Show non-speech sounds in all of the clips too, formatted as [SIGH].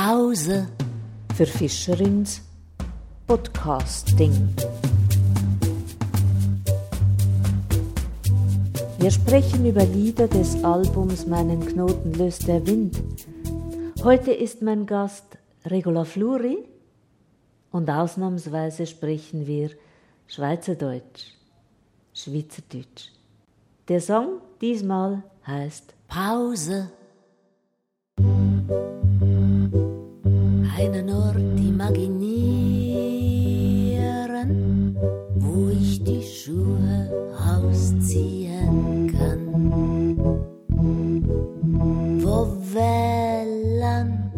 Pause für Fischerins Podcasting. Wir sprechen über Lieder des Albums Meinen Knoten löst der Wind. Heute ist mein Gast Regula Fluri und ausnahmsweise sprechen wir Schweizerdeutsch, Schweizerdeutsch. Der Song diesmal heißt Pause. Einen Ort imaginieren, wo ich die Schuhe ausziehen kann. Wo Wellen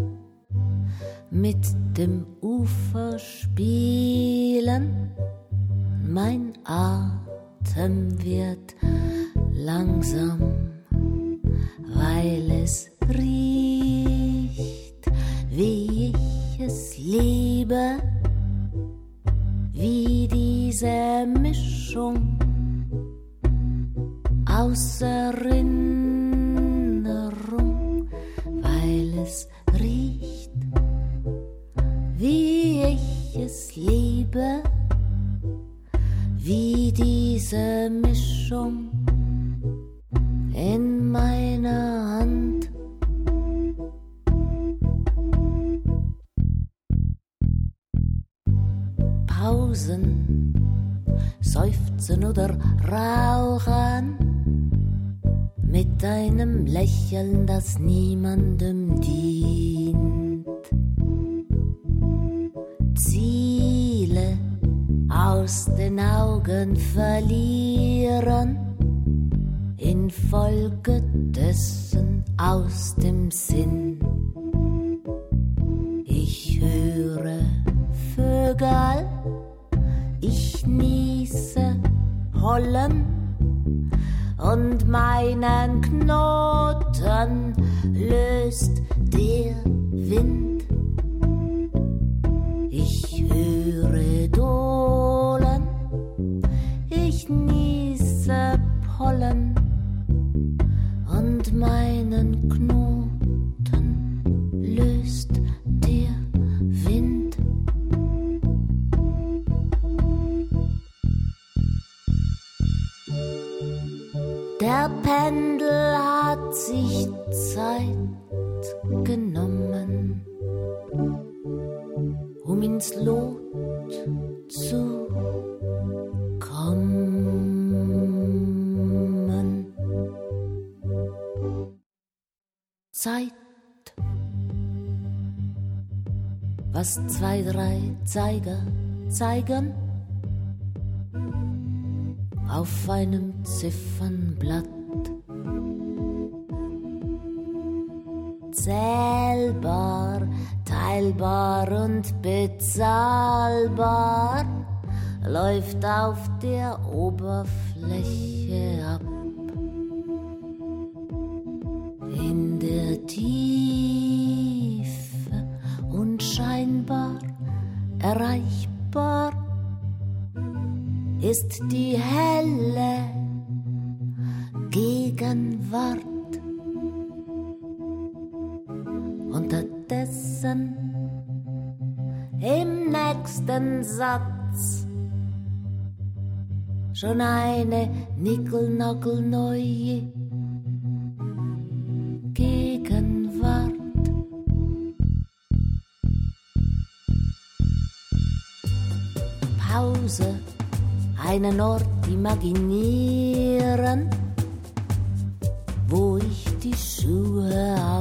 mit dem Ufer spielen, mein Atem wird langsam, weil es riecht, diese Mischung aus Erinnerung, weil es riecht, wie ich es liebe, wie diese Mischung in meiner Hand. Pausen, seufzen oder rauchen, mit einem Lächeln, das niemandem dient. Ziele aus den Augen verlieren infolge dessen aus dem Sinn. Hollen und meinen Knoten löst der Wind. Pendel hat sich Zeit genommen, um ins Lot zu kommen. Zeit. Was zwei, drei Zeiger zeigen auf einem Ziffernblatt. Zählbar, teilbar und bezahlbar läuft auf der Oberfläche ab. In der Tiefe unscheinbar erreichbar ist die helle Gegenwart. Nächsten Satz. Schon eine nickelnackelneue Gegenwart. Pause, einen Ort imaginieren, wo ich die Schuhe ausziehen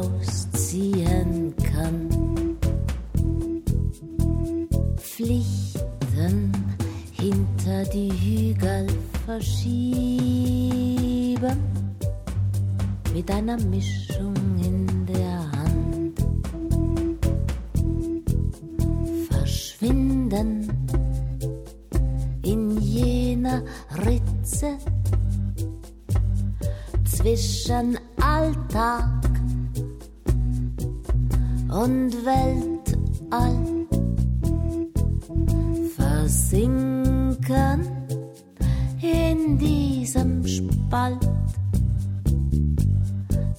Pflichten hinter die Hügel verschieben, mit einer Mischung in der Hand. Verschwinden in jener Ritze zwischen Alltag und Weltall versinken in diesem Spalt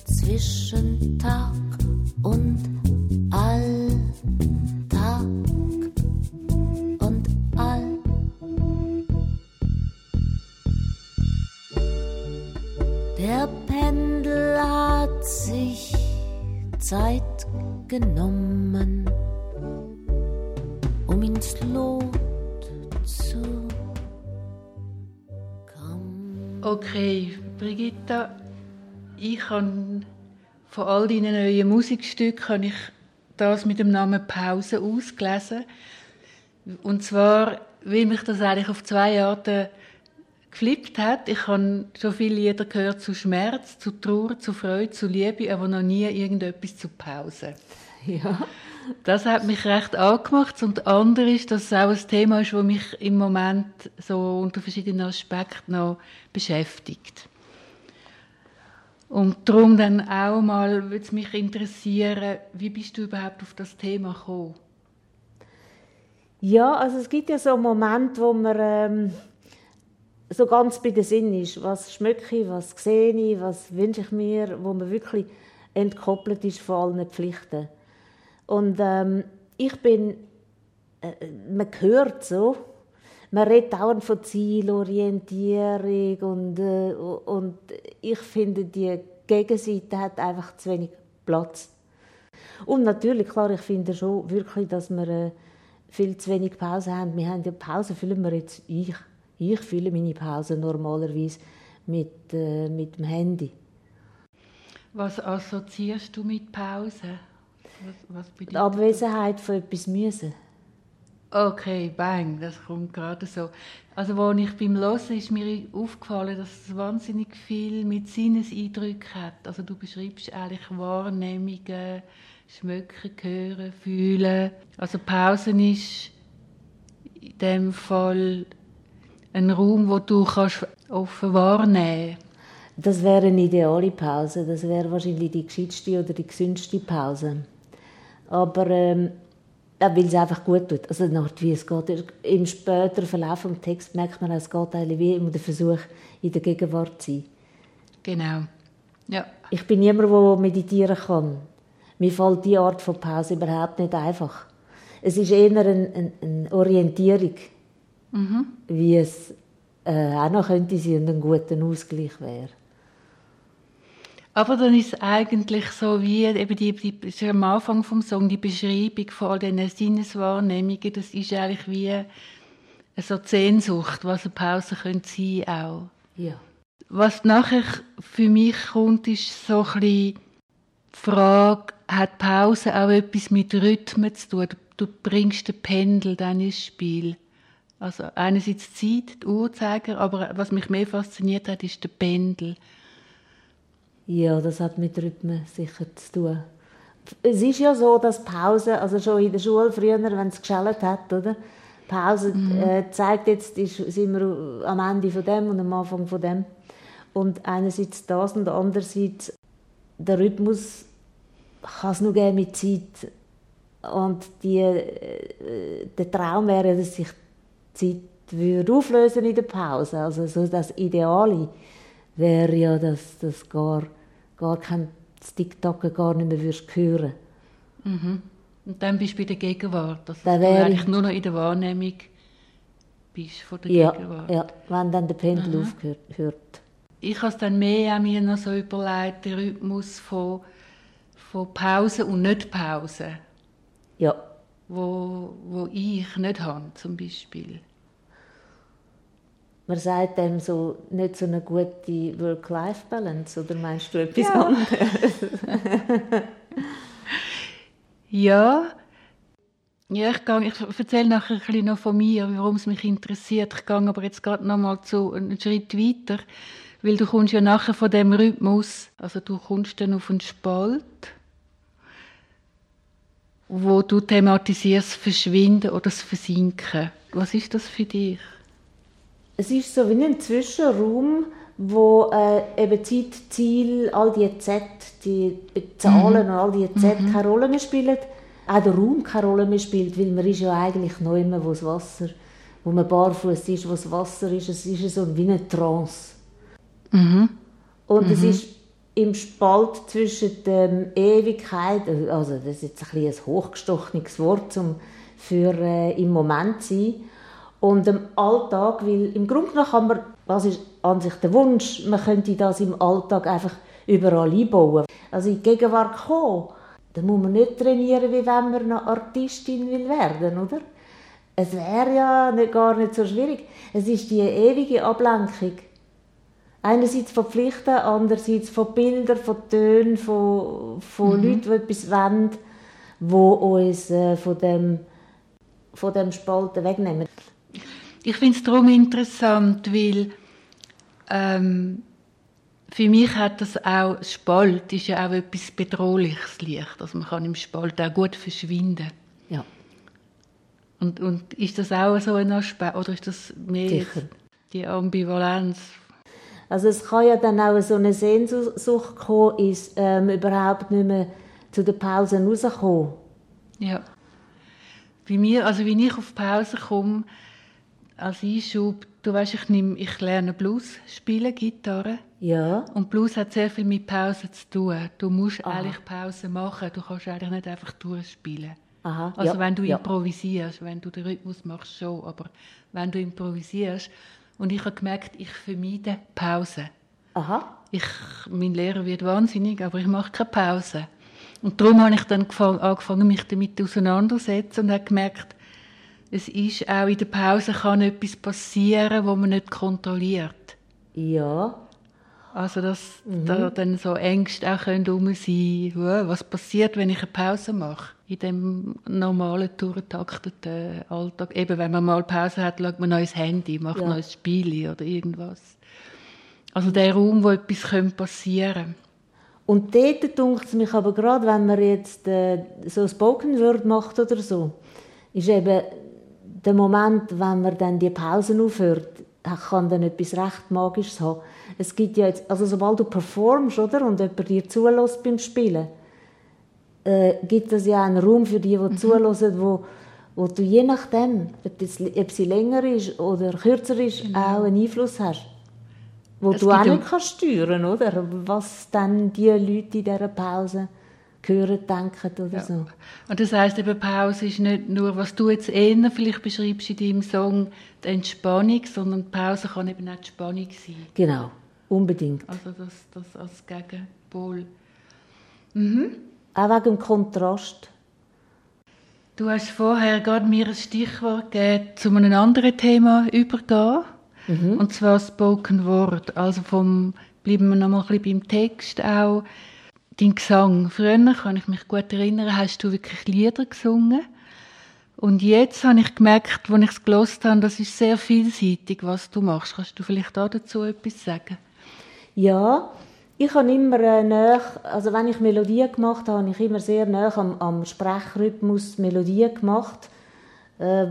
zwischen Tag und Brigitta, ich habe von all deinen neuen Musikstücken habe ich das mit dem Namen Pause ausgelesen. Und zwar, weil mich das eigentlich auf zwei Arten geflippt hat. Ich habe schon viele Lieder gehört zu Schmerz, zu Trauer, zu Freude, zu Liebe, aber noch nie irgendetwas zu Pause. Ja. Das hat mich recht angemacht. Und das andere ist, dass es auch ein Thema ist, das mich im Moment so unter verschiedenen Aspekten noch beschäftigt. Und darum dann auch mal würde es mich interessieren, wie bist du überhaupt auf das Thema gekommen? Ja, also es gibt ja so Momente, wo man ähm, so ganz bei der Sinn ist. Was schmecke ich, was sehe ich, was wünsche ich mir, wo man wirklich entkoppelt ist von allen Pflichten. Und ähm, ich bin, äh, man hört so, man redet auch von Zielorientierung und, äh, und ich finde, die Gegenseite hat einfach zu wenig Platz. Und natürlich, klar, ich finde schon wirklich, dass wir äh, viel zu wenig Pause haben. Wir haben ja Pause, fühlen wir jetzt, ich, ich fühle meine Pause normalerweise mit, äh, mit dem Handy. Was assoziierst du mit Pause? Was, was Die Abwesenheit von etwas Müssen. Okay, bang, das kommt gerade so. Also, als ich beim Hören ist mir aufgefallen, dass es wahnsinnig viel mit Sinneseindrücken hat. Also, du beschreibst eigentlich Wahrnehmungen, Schmecken, Hören, Fühlen. Also, Pausen ist in dem Fall ein Raum, wo du kannst offen wahrnehmen kannst. Das wäre eine ideale Pause. Das wäre wahrscheinlich die gescheitste oder die gesündeste Pause. Aber ähm, weil es einfach gut tut. Also wie es geht. Im späteren Verlauf des Texts merkt man, es geht eigentlich wie immer der Versuch, in der Gegenwart zu sein. Genau. Ja. Ich bin niemand, der meditieren kann. Mir fällt diese Art von Pause überhaupt nicht einfach. Es ist eher eine, eine, eine Orientierung, mhm. wie es äh, auch noch könnte sein und ein guter Ausgleich wäre. Aber dann ist es eigentlich so wie eben die, die am Anfang vom Song die Beschreibung von all diesen Sinneswahrnehmungen, das ist eigentlich wie so die Sehnsucht, was eine Pause könnte sein auch. Ja. Was nachher für mich kommt, ist so ein bisschen die Frage, hat Pause auch etwas mit Rhythmen zu tun? Du bringst den Pendel dann ins Spiel. Also einerseits Zeit, die Uhrzeiger, aber was mich mehr fasziniert hat, ist der Pendel. Ja, das hat mit Rhythmen sicher zu tun. Es ist ja so, dass Pause, also schon in der Schule früher, wenn es geschellt hat, oder? Pause mhm. äh, zeigt jetzt, ist, sind wir am Ende von dem und am Anfang von dem. Und einerseits das und andererseits der Rhythmus kann es nur geben mit Zeit. Und die, äh, der Traum wäre, dass sich die Zeit würde auflösen in der Pause. Also so das Ideale wäre ja, dass das gar gar kein TikTok gar nicht mehr würdest hören mhm. Und dann bist du bei der Gegenwart, dass du eigentlich nur noch in der Wahrnehmung bist von der ja, Gegenwart. Ja, wenn dann der Pendel mhm. aufhört. Ich habe es dann mehr an mir noch so überlegt, den Rhythmus von, von Pause und nicht Pause. Ja. Wo, wo ich nicht habe, zum Beispiel man sagt dem so nicht so eine gute Work-Life-Balance, oder meinst du etwas ja. anderes? ja. Ja, ich, gehe, ich erzähle nachher ein bisschen noch von mir, warum es mich interessiert. Ich gehe aber jetzt gerade noch mal zu einen Schritt weiter, weil du kommst ja nachher von dem Rhythmus, also du kommst dann auf einen Spalt, wo du thematisierst Verschwinden oder das Versinken. Was ist das für dich? Es ist so wie ein Zwischenraum, wo äh, eben Zeit, Ziel, all die Z, die Zahlen mhm. und all die Z mhm. keine Rolle mehr spielen. Auch der Raum keine Rolle mehr spielt, weil man ist ja eigentlich noch immer, wo das Wasser, wo man barfuß ist, wo das Wasser ist. Es ist so wie eine Trance. Mhm. Und mhm. es ist im Spalt zwischen der Ewigkeit, also das ist jetzt ein, ein hochgestochenes Wort, um für äh, im Moment zu sein, und im Alltag, weil im Grunde genommen kann man, was ist an sich der Wunsch, man könnte das im Alltag einfach überall einbauen. Also in die Gegenwart kommen, Da muss man nicht trainieren, wie wenn man eine Artistin will werden, oder? Es wäre ja nicht, gar nicht so schwierig. Es ist die ewige Ablenkung. Einerseits von Pflichten, andererseits von Bildern, von Tönen, von, von mhm. Leuten, die etwas wollen, die uns äh, von, dem, von dem Spalten wegnehmen. Ich finde es darum interessant, weil ähm, für mich hat das auch, Spalt ist ja auch etwas Bedrohliches Licht. Also man kann im Spalt auch gut verschwinden. Ja. Und, und ist das auch so ein Aspekt, oder ist das mehr die Ambivalenz? Also es kann ja dann auch so eine Sehnsucht kommen, ist ähm, überhaupt nicht mehr zu den Pausen rauskommen. Ja. Bei mir, also wenn ich auf Pause komme, als Einschub, du weißt, ich, nehm, ich lerne Blues spielen, Gitarre. Ja. Und Blues hat sehr viel mit Pause zu tun. Du musst Aha. eigentlich Pause machen. Du kannst eigentlich nicht einfach durchspielen. Aha. Also ja. wenn du ja. improvisierst, wenn du den Rhythmus machst, schon. Aber wenn du improvisierst, und ich habe gemerkt, ich vermeide Pause. Aha. Ich, mein Lehrer wird wahnsinnig, aber ich mache keine Pause. Und darum habe ich dann angefangen, mich damit auseinanderzusetzen und habe gemerkt, es ist auch in der Pause kann etwas passieren, wo man nicht kontrolliert. Ja. Also, dass mhm. da dann so Ängste auch können um sein. Was passiert, wenn ich eine Pause mache? In dem normalen, durchtakteten Alltag. Eben, wenn man mal Pause hat, schaut man neues Handy, macht ja. neues Spiel oder irgendwas. Also der Raum, wo etwas passieren könnte. Und dort dunkt es mich aber gerade, wenn man jetzt äh, so Spoken Word macht oder so, ist eben der Moment, wenn man dann die Pausen aufhört, kann dann etwas recht Magisches haben. Es gibt ja jetzt, also sobald du performst, oder, und jemand dir zulässt beim Spielen, äh, gibt es ja einen Raum für die, die mhm. zulassen, wo, wo du je nachdem, ob, das, ob sie länger ist oder kürzer ist, genau. auch einen Einfluss hast. Wo es du auch nicht kannst steuern, oder? Was dann die Leute in dieser Pause hören, denken oder ja. so. Und das heisst eben, Pause ist nicht nur, was du jetzt eher vielleicht beschreibst in deinem Song, die Entspannung, sondern Pause kann eben auch die Spannung sein. Genau, unbedingt. Also das, das als Gegenpol. Mhm. Auch wegen dem Kontrast. Du hast vorher gerade mir ein Stichwort gegeben, zu einem anderen Thema übergehen. Mhm. Und zwar Spoken Word. Also vom, bleiben wir noch mal ein bisschen beim Text auch dein Gesang. Früher, kann ich mich gut erinnern, hast du wirklich Lieder gesungen. Und jetzt habe ich gemerkt, als ich es gelost habe, das ist sehr vielseitig, was du machst. Kannst du vielleicht auch dazu etwas sagen? Ja, ich habe immer äh, näher, also wenn ich Melodie gemacht habe, habe ich immer sehr nah am, am Sprechrhythmus Melodie gemacht, äh,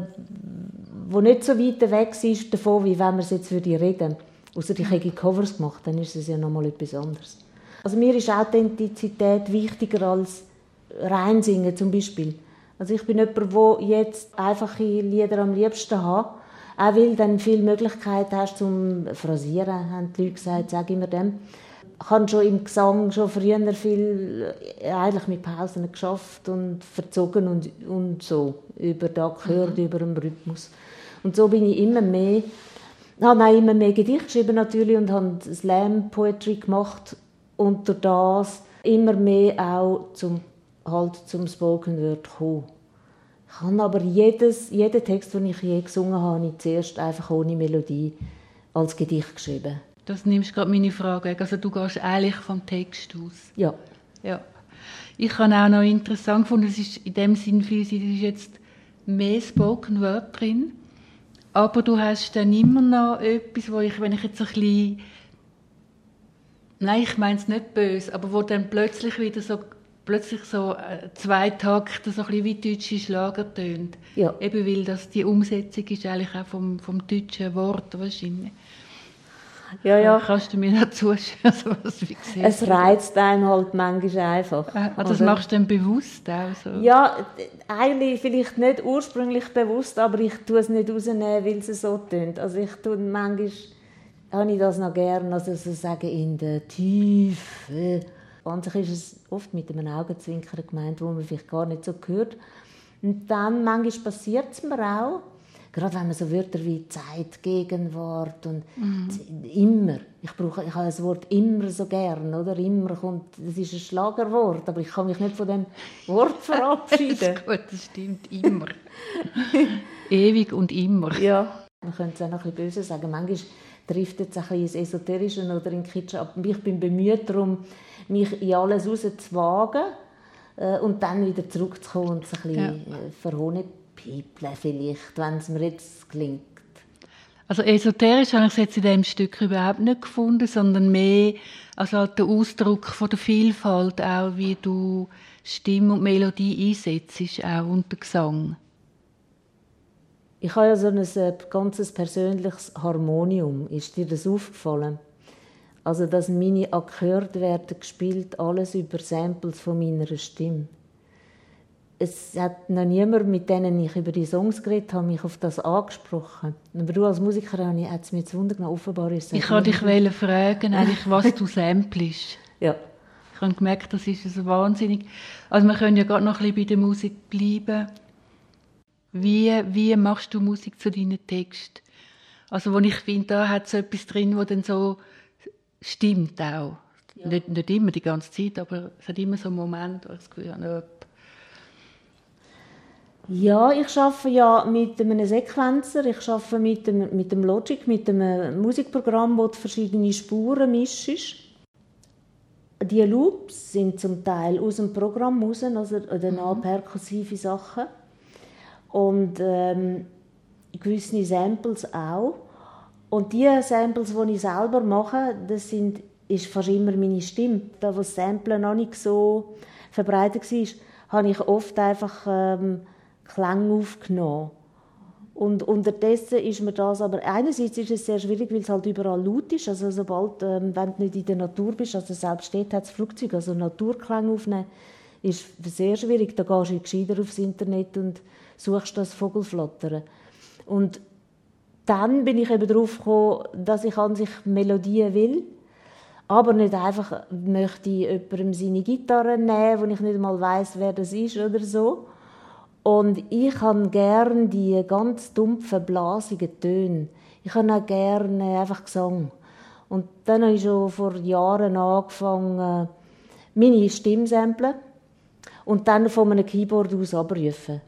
wo nicht so weit weg ist davon, wie wenn man es jetzt reden. Außer ich hätte Covers gemacht, dann ist es ja nochmal etwas anderes. Also mir ist Authentizität wichtiger als Reinsingen zum Beispiel. Also ich bin jemand, der jetzt einfache Lieder am liebsten hat, auch weil du dann viele Möglichkeiten hast zum Phrasieren, haben die Leute gesagt, sag immer dem. Ich habe schon im Gesang schon früher viel äh, eigentlich mit Pausen geschafft und verzogen und, und so über da gehört, mhm. über den Rhythmus. Und so bin ich immer mehr, habe auch immer mehr Gedichte geschrieben natürlich und habe Slam Poetry gemacht und durch das immer mehr auch zum, halt zum Spoken Word kommen. Ich habe aber jedes, jeden Text, den ich je gesungen habe, ich zuerst einfach ohne Melodie als Gedicht geschrieben. Das nimmst gerade meine Frage Also du gehst eigentlich vom Text aus? Ja. ja. Ich habe auch noch interessant gefunden, es ist in dem Sinn viel, es ist jetzt mehr Spoken Word drin, aber du hast dann immer noch etwas, wo ich, wenn ich jetzt ein bisschen Nein, ich meine es nicht böse, aber wo dann plötzlich wieder so plötzlich so äh, zwei Takte so ein bisschen wie deutsche Schlager tönt. Ja. Eben weil das die Umsetzung ist eigentlich auch vom, vom deutschen Wort wahrscheinlich. Ja, ja. Kannst du mir noch zuschauen, [LAUGHS] also was wie siehst Es reizt einen halt manchmal einfach. Ah, ah das oder? machst du dann bewusst auch so? Ja, eigentlich vielleicht nicht ursprünglich bewusst, aber ich tue es nicht rausnehmen, weil es so tönt. Also ich tue manchmal habe ich das noch gerne, also so sagen, in der Tiefe. An sich ist es oft mit einem Augenzwinkern gemeint, wo man vielleicht gar nicht so hört. Und dann, manchmal passiert es mir auch, Gerade wenn man so Wörter wie Zeit, Gegenwart und mhm. immer. Ich brauche, ich habe das Wort immer so gern, oder? Immer kommt, das ist ein Schlagerwort, aber ich kann mich nicht von dem Wort [LAUGHS] verabschieden. das gut, das stimmt, immer. [LAUGHS] Ewig und immer. Ja, man könnte es auch noch ein bisschen böse sagen. Manchmal trifft es ein bisschen ins Esoterische oder in Kitsch ab. Ich bin bemüht darum, mich in alles rauszuwagen äh, und dann wieder zurückzukommen und ein bisschen ja. Äh, verhohnen Pieple vielleicht, wenn es mir jetzt gelingt. Also esoterisch habe ich es jetzt in diesem Stück überhaupt nicht gefunden, sondern mehr als halt der Ausdruck von der Vielfalt, auch wie du Stimme und Melodie einsetzt, auch unter Gesang. Ich habe ja so ein äh, ganzes persönliches Harmonium. Ist dir das aufgefallen? Also, dass meine Akkorde werden gespielt, alles über Samples von meiner Stimme es hat noch niemand, mit denen ich über die Songs geredet habe, mich auf das angesprochen. Aber du als Musikerin hat es mir zu wundern offenbar ist es Ich wollte dich fragen, eigentlich, [LAUGHS] was du samplest. ja. Ich habe gemerkt, das ist so wahnsinnig. Also wir können ja gerade noch ein bisschen bei der Musik bleiben. Wie, wie machst du Musik zu deinen Texten? Also wo ich finde, da hat es etwas drin, wo dann so stimmt auch. Ja. Nicht, nicht immer die ganze Zeit, aber es hat immer so einen Moment, wo ich das Gefühl habe, ja, ich arbeite ja mit einem Sequenzer, ich arbeite mit dem, mit dem Logic, mit einem Musikprogramm, wo verschiedene Spuren mischst. Die Loops sind zum Teil aus dem Programm raus, also oder mhm. perkussive Sachen. Und ähm, gewisse Samples auch. Und die Samples, die ich selber mache, das sind, ist fast immer meine Stimme. Da, wo das Sample noch nicht so verbreitet war, habe ich oft einfach... Ähm, Klang aufgenommen. Und unterdessen ist mir das aber, einerseits ist es sehr schwierig, weil es halt überall laut ist, also sobald, ähm, wenn du nicht in der Natur bist, also selbst steht hat das Flugzeug, also Naturklang aufnehmen, ist sehr schwierig, da gehst du gescheiter aufs Internet und suchst das Vogelflattern. Und dann bin ich eben darauf gekommen, dass ich an sich Melodien will, aber nicht einfach möchte ich jemandem seine Gitarre nehmen, wo ich nicht mal weiß, wer das ist oder so, und ich habe gerne die ganz dumpfen, blasigen Töne. Ich habe auch gerne einfach Gesang. Und dann habe ich schon vor Jahren angefangen, meine Stimme samplen und dann von einem Keyboard aus abrufen.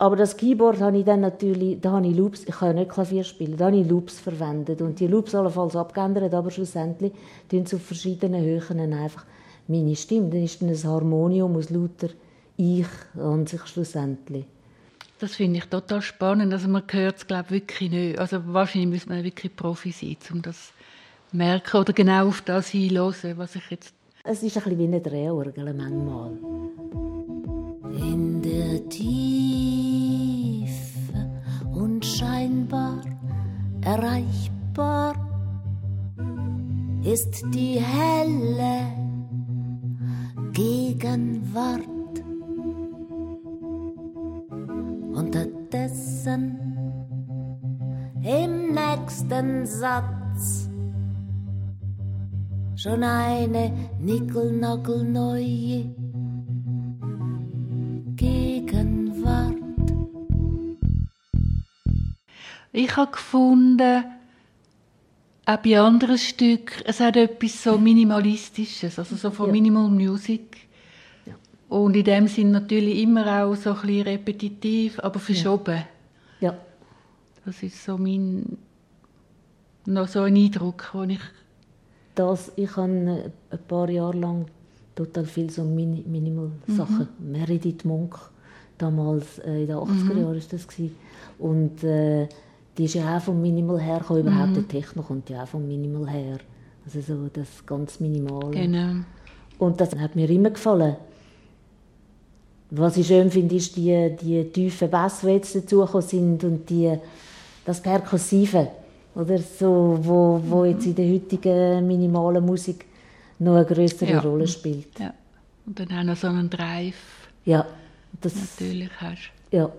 Aber das Keyboard habe ich dann natürlich, da habe ich Loops, ich kann ja nicht Klavier spielen, da habe ich Loops verwendet und die Loops allenfalls abgeändert, aber schlussendlich tun zu verschiedenen Höhen einfach meine Stimme. Dann ist dann ein Harmonium aus lauter ich an sich schlussendlich. Das finde ich total spannend. Also man hört es, glaube wirklich nicht. Also wahrscheinlich müsste man wirklich Profi sein, um das zu merken oder genau auf das hinzuhören, was ich jetzt... Es ist ein bisschen wie eine Drehorgel manchmal. In der Tiefe unscheinbar erreichbar ist die helle Gegenwart Unterdessen im nächsten Satz schon eine nickelnagelneue Gegenwart. Ich habe gefunden, auch bei anderen Stücken, es hat etwas so Minimalistisches, also so von ja. Minimal Music. Und in dem Sinn natürlich immer auch so ein bisschen repetitiv, aber verschoben. Ja. Das ist so mein, noch so ein Eindruck, den ich... Das, ich habe ein paar Jahre lang total viel so Min Minimal-Sachen. Mhm. Meredith Monk, damals äh, in den 80er mhm. Jahren war das. Gewesen. Und äh, die ist ja auch vom Minimal her gekommen. Überhaupt mhm. der Techno kommt ja auch vom Minimal her. Also so das ganz Minimale. Genau. Und das hat mir immer gefallen. Was ich schön finde, ist die, die tiefen Bass, die jetzt dazugekommen sind und die, das Perkussive, oder so, wo, wo jetzt in der heutigen minimalen Musik noch eine größere ja. Rolle spielt. Ja. Und dann auch noch so einen Drive. Ja. Das, natürlich hast. Ja.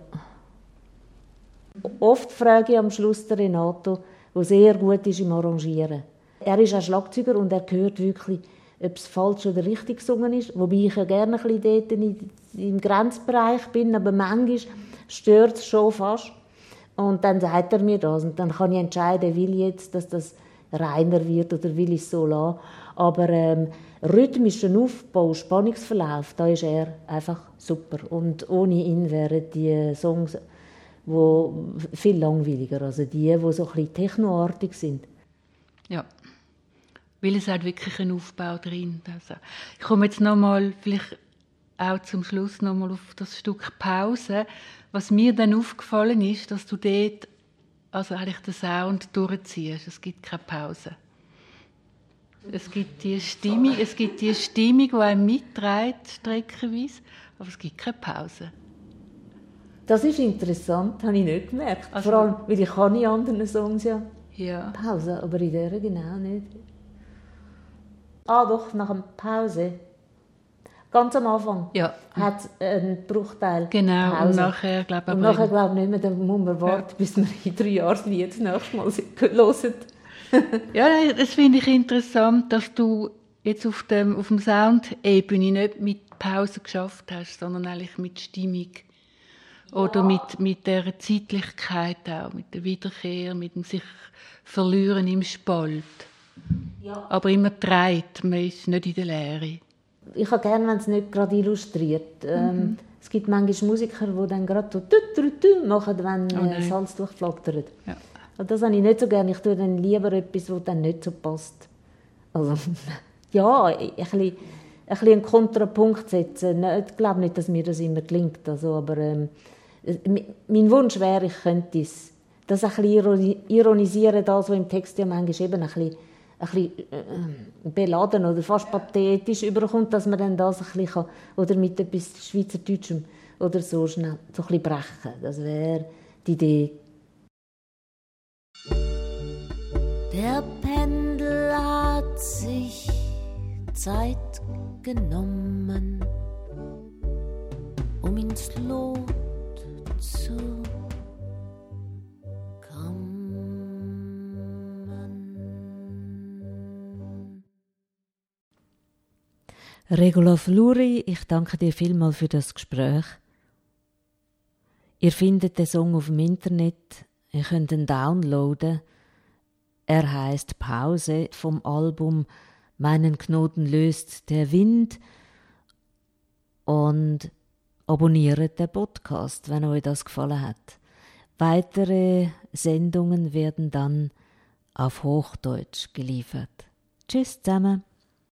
Oft frage ich am Schluss den Renato, der sehr gut ist im Arrangieren. Er ist ein Schlagzeuger und er hört wirklich ob es falsch oder richtig gesungen ist. Wobei ich ja gerne ein bisschen dort im Grenzbereich bin, aber manchmal stört es schon fast. Und dann sagt er mir das und dann kann ich entscheiden, will ich jetzt, dass das reiner wird oder will ich es so lassen. Aber ähm, rhythmischen Aufbau, Spannungsverlauf, da ist er einfach super. Und ohne ihn wären die Songs wo viel langweiliger, also die, die so ein technoartig sind. Ja, weil es hat wirklich einen Aufbau drin. Also, ich komme jetzt nochmal, vielleicht auch zum Schluss nochmal auf das Stück Pause. Was mir dann aufgefallen ist, dass du dort also eigentlich den Sound durchziehst. Es gibt keine Pause. Es gibt die Stimmung, es gibt die Stimmung, die einem mitträgt, streckenweise, aber es gibt keine Pause. Das ist interessant, habe ich nicht gemerkt. Also, Vor allem, weil ich kann in anderen Songs ja, ja. Pause, aber in dieser genau nicht. Ah, doch, nach einer Pause. Ganz am Anfang ja. hat es einen Bruchteil Genau, Pause. und nachher glaube ich Und nachher glaube ich nicht mehr, dann muss man warten, ja. bis man in drei Jahren das das nächste Mal [LAUGHS] hören. ja, das finde ich interessant, dass du jetzt auf, dem, auf dem Sound-Ebene nicht mit Pause geschafft hast, sondern eigentlich mit Stimmung. Oder mit, mit der Zeitlichkeit auch, mit der Wiederkehr, mit dem sich verlieren im Spalt. Ja. Aber immer dreht, man ist nicht in der Leere. Ich habe gerne, wenn es nicht gerade illustriert. Ähm, mhm. es gibt manchmal Musiker, die dann gerade so tü machen, wenn oh äh, Salz durchflattert. Ja. Und das habe ich nicht so gerne. Ich tue dann lieber etwas, das dann nicht so passt. Also, [LAUGHS] ja, ein bisschen, ein bisschen einen Kontrapunkt setzen. Ich glaube nicht, dass mir das immer gelingt. Also, aber ähm, mein Wunsch wäre, ich könnte es. Das ein bisschen ironisieren, das, was im Text ja manchmal eben ein bisschen, ein bisschen äh, beladen oder fast pathetisch überkommt, dass man dann das ein bisschen kann, oder mit etwas Schweizerdeutschem oder so schnell so ein bisschen brechen. Das wäre die Idee. Der Pendel hat sich Zeit genommen, um ins Lot Regula Fluri, ich danke dir vielmal für das Gespräch. Ihr findet den Song auf dem Internet, ihr könnt ihn downloaden. Er heißt Pause vom Album Meinen Knoten löst der Wind und Abonniert den Podcast, wenn euch das gefallen hat. Weitere Sendungen werden dann auf Hochdeutsch geliefert. Tschüss zusammen.